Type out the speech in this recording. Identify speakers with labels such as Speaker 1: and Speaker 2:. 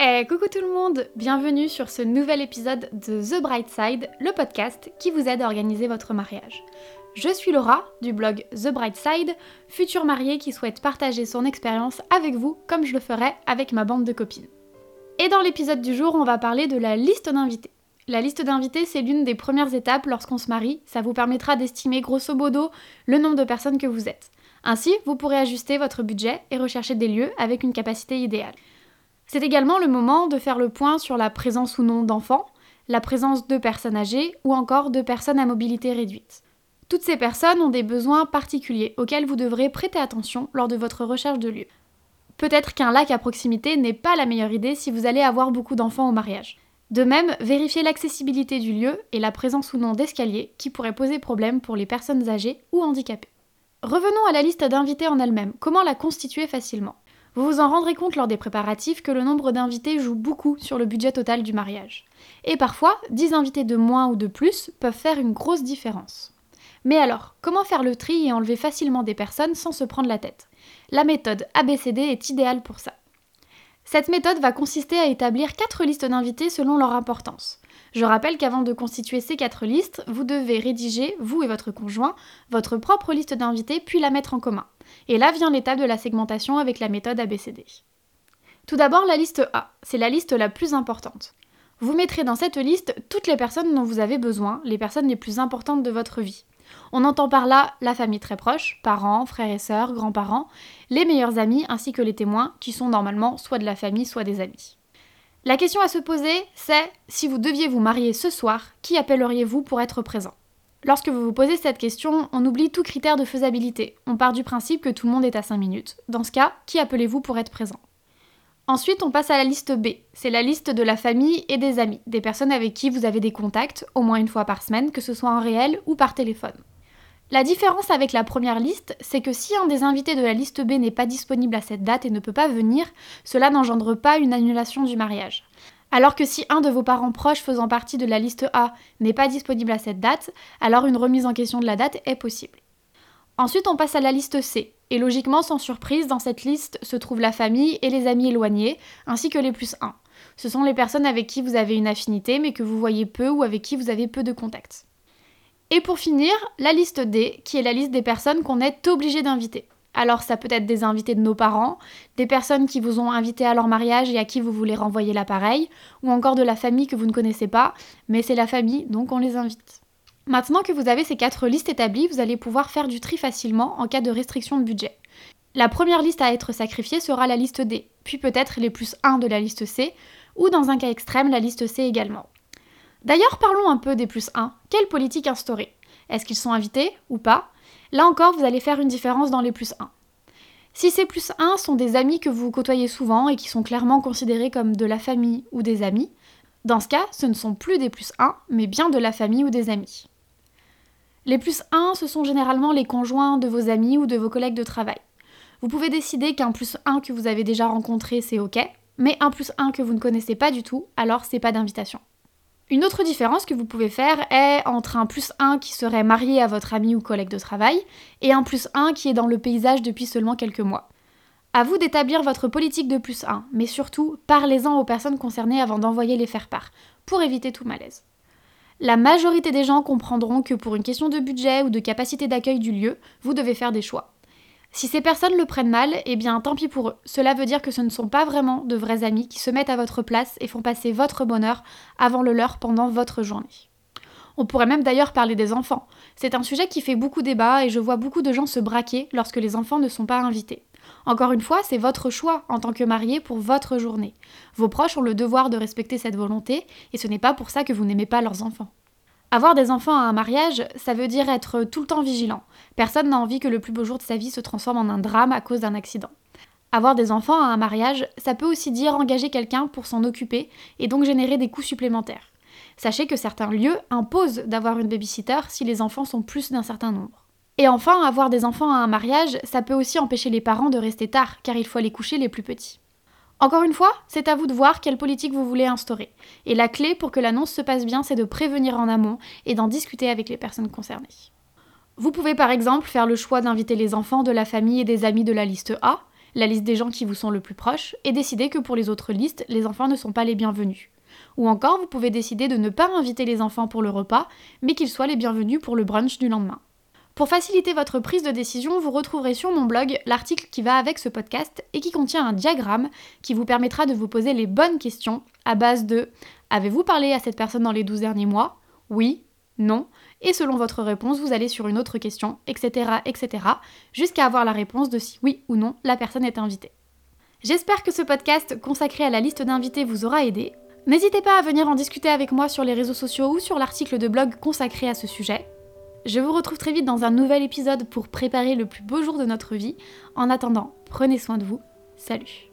Speaker 1: Hey, coucou tout le monde, bienvenue sur ce nouvel épisode de The Bright Side, le podcast qui vous aide à organiser votre mariage. Je suis Laura du blog The Bright Side, future mariée qui souhaite partager son expérience avec vous comme je le ferais avec ma bande de copines. Et dans l'épisode du jour, on va parler de la liste d'invités. La liste d'invités, c'est l'une des premières étapes lorsqu'on se marie, ça vous permettra d'estimer grosso modo le nombre de personnes que vous êtes. Ainsi, vous pourrez ajuster votre budget et rechercher des lieux avec une capacité idéale. C'est également le moment de faire le point sur la présence ou non d'enfants, la présence de personnes âgées ou encore de personnes à mobilité réduite. Toutes ces personnes ont des besoins particuliers auxquels vous devrez prêter attention lors de votre recherche de lieu. Peut-être qu'un lac à proximité n'est pas la meilleure idée si vous allez avoir beaucoup d'enfants au mariage. De même, vérifiez l'accessibilité du lieu et la présence ou non d'escaliers qui pourraient poser problème pour les personnes âgées ou handicapées. Revenons à la liste d'invités en elle-même. Comment la constituer facilement? Vous vous en rendrez compte lors des préparatifs que le nombre d'invités joue beaucoup sur le budget total du mariage. Et parfois, 10 invités de moins ou de plus peuvent faire une grosse différence. Mais alors, comment faire le tri et enlever facilement des personnes sans se prendre la tête? La méthode ABCD est idéale pour ça. Cette méthode va consister à établir 4 listes d'invités selon leur importance. Je rappelle qu'avant de constituer ces 4 listes, vous devez rédiger, vous et votre conjoint, votre propre liste d'invités puis la mettre en commun. Et là vient l'étape de la segmentation avec la méthode ABCD. Tout d'abord, la liste A, c'est la liste la plus importante. Vous mettrez dans cette liste toutes les personnes dont vous avez besoin, les personnes les plus importantes de votre vie. On entend par là la famille très proche, parents, frères et sœurs, grands-parents, les meilleurs amis ainsi que les témoins qui sont normalement soit de la famille, soit des amis. La question à se poser, c'est si vous deviez vous marier ce soir, qui appelleriez-vous pour être présent? Lorsque vous vous posez cette question, on oublie tout critère de faisabilité. On part du principe que tout le monde est à 5 minutes. Dans ce cas, qui appelez-vous pour être présent? Ensuite, on passe à la liste B. C'est la liste de la famille et des amis, des personnes avec qui vous avez des contacts, au moins une fois par semaine, que ce soit en réel ou par téléphone. La différence avec la première liste, c'est que si un des invités de la liste B n'est pas disponible à cette date et ne peut pas venir, cela n'engendre pas une annulation du mariage. Alors que si un de vos parents proches faisant partie de la liste A n'est pas disponible à cette date, alors une remise en question de la date est possible. Ensuite, on passe à la liste C. Et logiquement, sans surprise, dans cette liste se trouvent la famille et les amis éloignés, ainsi que les plus 1. Ce sont les personnes avec qui vous avez une affinité mais que vous voyez peu ou avec qui vous avez peu de contacts. Et pour finir, la liste D, qui est la liste des personnes qu'on est obligé d'inviter. Alors ça peut être des invités de nos parents, des personnes qui vous ont invité à leur mariage et à qui vous voulez renvoyer l'appareil, ou encore de la famille que vous ne connaissez pas, mais c'est la famille, donc on les invite. Maintenant que vous avez ces quatre listes établies, vous allez pouvoir faire du tri facilement en cas de restriction de budget. La première liste à être sacrifiée sera la liste D, puis peut-être les plus 1 de la liste C, ou dans un cas extrême, la liste C également. D'ailleurs, parlons un peu des plus 1. Quelle politique instaurer? Est-ce qu'ils sont invités ou pas? Là encore, vous allez faire une différence dans les plus 1. Si ces plus 1 sont des amis que vous côtoyez souvent et qui sont clairement considérés comme de la famille ou des amis, dans ce cas, ce ne sont plus des plus 1, mais bien de la famille ou des amis. Les plus 1, ce sont généralement les conjoints de vos amis ou de vos collègues de travail. Vous pouvez décider qu'un plus 1 que vous avez déjà rencontré, c'est ok, mais un plus 1 que vous ne connaissez pas du tout, alors c'est pas d'invitation. Une autre différence que vous pouvez faire est entre un plus 1 qui serait marié à votre ami ou collègue de travail et un plus 1 qui est dans le paysage depuis seulement quelques mois. À vous d'établir votre politique de plus 1, mais surtout parlez-en aux personnes concernées avant d'envoyer les faire-part, pour éviter tout malaise. La majorité des gens comprendront que pour une question de budget ou de capacité d'accueil du lieu, vous devez faire des choix. Si ces personnes le prennent mal, eh bien tant pis pour eux. Cela veut dire que ce ne sont pas vraiment de vrais amis qui se mettent à votre place et font passer votre bonheur avant le leur pendant votre journée. On pourrait même d'ailleurs parler des enfants. C'est un sujet qui fait beaucoup débat et je vois beaucoup de gens se braquer lorsque les enfants ne sont pas invités. Encore une fois, c'est votre choix en tant que marié pour votre journée. Vos proches ont le devoir de respecter cette volonté et ce n'est pas pour ça que vous n'aimez pas leurs enfants. Avoir des enfants à un mariage, ça veut dire être tout le temps vigilant. Personne n'a envie que le plus beau jour de sa vie se transforme en un drame à cause d'un accident. Avoir des enfants à un mariage, ça peut aussi dire engager quelqu'un pour s'en occuper et donc générer des coûts supplémentaires. Sachez que certains lieux imposent d'avoir une babysitter si les enfants sont plus d'un certain nombre. Et enfin, avoir des enfants à un mariage, ça peut aussi empêcher les parents de rester tard, car il faut aller coucher les plus petits. Encore une fois, c'est à vous de voir quelle politique vous voulez instaurer. Et la clé pour que l'annonce se passe bien, c'est de prévenir en amont et d'en discuter avec les personnes concernées. Vous pouvez par exemple faire le choix d'inviter les enfants de la famille et des amis de la liste A, la liste des gens qui vous sont le plus proches, et décider que pour les autres listes, les enfants ne sont pas les bienvenus. Ou encore, vous pouvez décider de ne pas inviter les enfants pour le repas, mais qu'ils soient les bienvenus pour le brunch du lendemain. Pour faciliter votre prise de décision, vous retrouverez sur mon blog l'article qui va avec ce podcast et qui contient un diagramme qui vous permettra de vous poser les bonnes questions à base de Avez-vous parlé à cette personne dans les 12 derniers mois? Oui Non Et selon votre réponse, vous allez sur une autre question, etc. etc. jusqu'à avoir la réponse de si oui ou non la personne est invitée. J'espère que ce podcast consacré à la liste d'invités vous aura aidé. N'hésitez pas à venir en discuter avec moi sur les réseaux sociaux ou sur l'article de blog consacré à ce sujet. Je vous retrouve très vite dans un nouvel épisode pour préparer le plus beau jour de notre vie. En attendant, prenez soin de vous. Salut